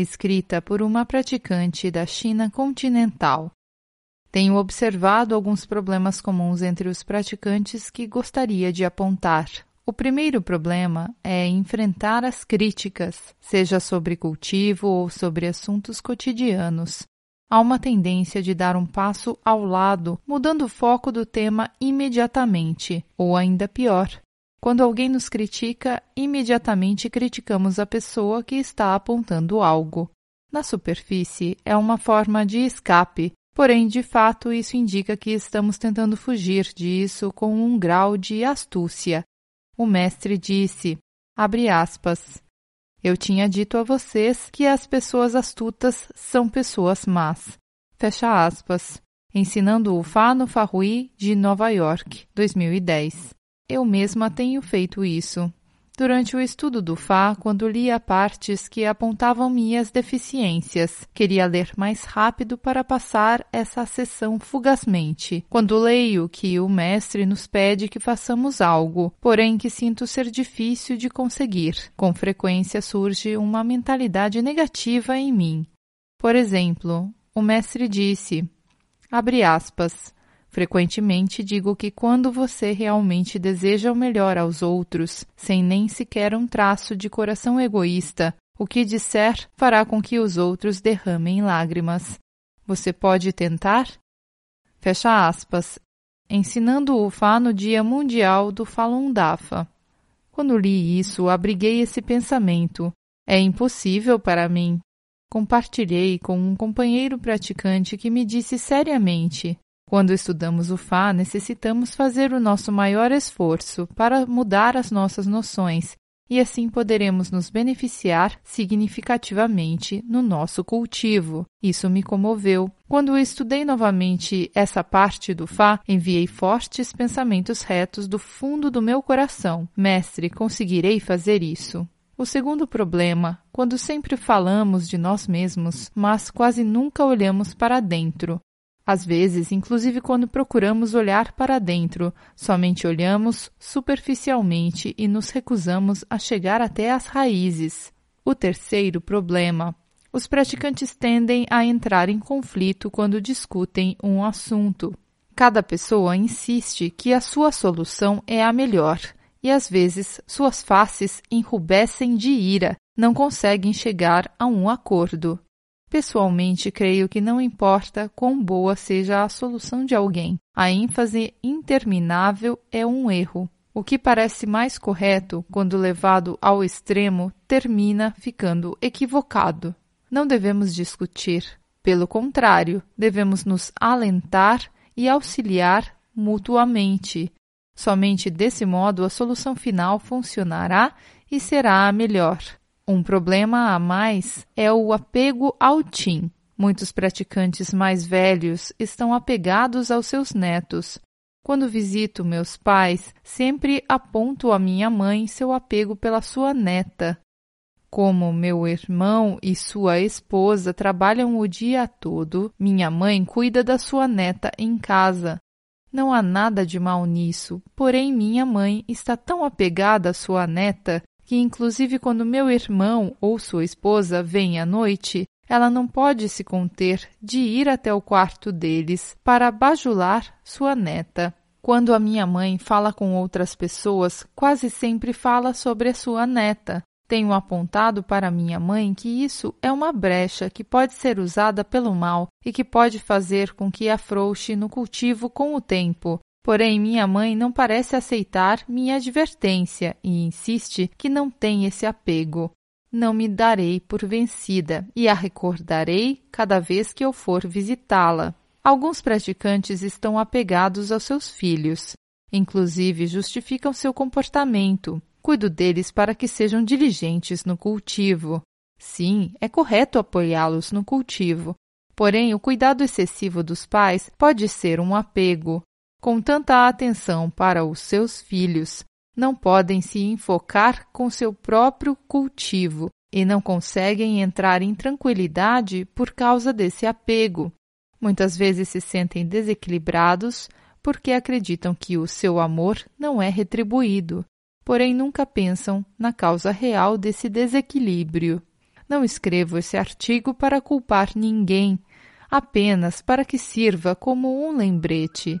escrita por uma praticante da China continental. Tenho observado alguns problemas comuns entre os praticantes que gostaria de apontar. O primeiro problema é enfrentar as críticas, seja sobre cultivo ou sobre assuntos cotidianos há uma tendência de dar um passo ao lado, mudando o foco do tema imediatamente, ou ainda pior. Quando alguém nos critica, imediatamente criticamos a pessoa que está apontando algo. Na superfície, é uma forma de escape, porém, de fato, isso indica que estamos tentando fugir disso com um grau de astúcia. O mestre disse, abre aspas, eu tinha dito a vocês que as pessoas astutas são pessoas más. Fecha aspas. Ensinando o Fá no Farrui de Nova York, 2010. Eu mesma tenho feito isso. Durante o estudo do Fá, quando lia partes que apontavam minhas deficiências, queria ler mais rápido para passar essa sessão fugazmente. Quando leio que o mestre nos pede que façamos algo, porém que sinto ser difícil de conseguir, com frequência surge uma mentalidade negativa em mim. Por exemplo, o mestre disse, abre aspas, Frequentemente digo que quando você realmente deseja o melhor aos outros, sem nem sequer um traço de coração egoísta, o que disser fará com que os outros derramem lágrimas. Você pode tentar? Fecha aspas. Ensinando o Fá no Dia Mundial do Falun Dafa. Quando li isso, abriguei esse pensamento. É impossível para mim. Compartilhei com um companheiro praticante que me disse seriamente: quando estudamos o Fá, necessitamos fazer o nosso maior esforço para mudar as nossas noções e assim poderemos nos beneficiar significativamente no nosso cultivo. Isso me comoveu. Quando estudei novamente essa parte do Fá, enviei fortes pensamentos retos do fundo do meu coração. Mestre, conseguirei fazer isso? O segundo problema, quando sempre falamos de nós mesmos, mas quase nunca olhamos para dentro. Às vezes, inclusive quando procuramos olhar para dentro, somente olhamos superficialmente e nos recusamos a chegar até as raízes. O terceiro problema. Os praticantes tendem a entrar em conflito quando discutem um assunto. Cada pessoa insiste que a sua solução é a melhor, e às vezes suas faces enrubescem de ira, não conseguem chegar a um acordo. Pessoalmente, creio que não importa quão boa seja a solução de alguém, a ênfase interminável é um erro. O que parece mais correto, quando levado ao extremo, termina ficando equivocado. Não devemos discutir. Pelo contrário, devemos nos alentar e auxiliar mutuamente. Somente desse modo a solução final funcionará e será a melhor. Um problema a mais é o apego ao TIM. Muitos praticantes mais velhos estão apegados aos seus netos. Quando visito meus pais, sempre aponto à minha mãe seu apego pela sua neta. Como meu irmão e sua esposa trabalham o dia todo, minha mãe cuida da sua neta em casa. Não há nada de mal nisso, porém minha mãe está tão apegada à sua neta que inclusive quando meu irmão ou sua esposa vêm à noite, ela não pode se conter de ir até o quarto deles para bajular sua neta. Quando a minha mãe fala com outras pessoas, quase sempre fala sobre a sua neta. Tenho apontado para minha mãe que isso é uma brecha que pode ser usada pelo mal e que pode fazer com que afrouxe no cultivo com o tempo, Porém, minha mãe não parece aceitar minha advertência e insiste que não tem esse apego. Não me darei por vencida e a recordarei cada vez que eu for visitá-la. Alguns praticantes estão apegados aos seus filhos, inclusive justificam seu comportamento. Cuido deles para que sejam diligentes no cultivo. Sim, é correto apoiá-los no cultivo, porém o cuidado excessivo dos pais pode ser um apego. Com tanta atenção para os seus filhos, não podem se enfocar com seu próprio cultivo e não conseguem entrar em tranquilidade por causa desse apego. Muitas vezes se sentem desequilibrados porque acreditam que o seu amor não é retribuído, porém nunca pensam na causa real desse desequilíbrio. Não escrevo esse artigo para culpar ninguém, apenas para que sirva como um lembrete.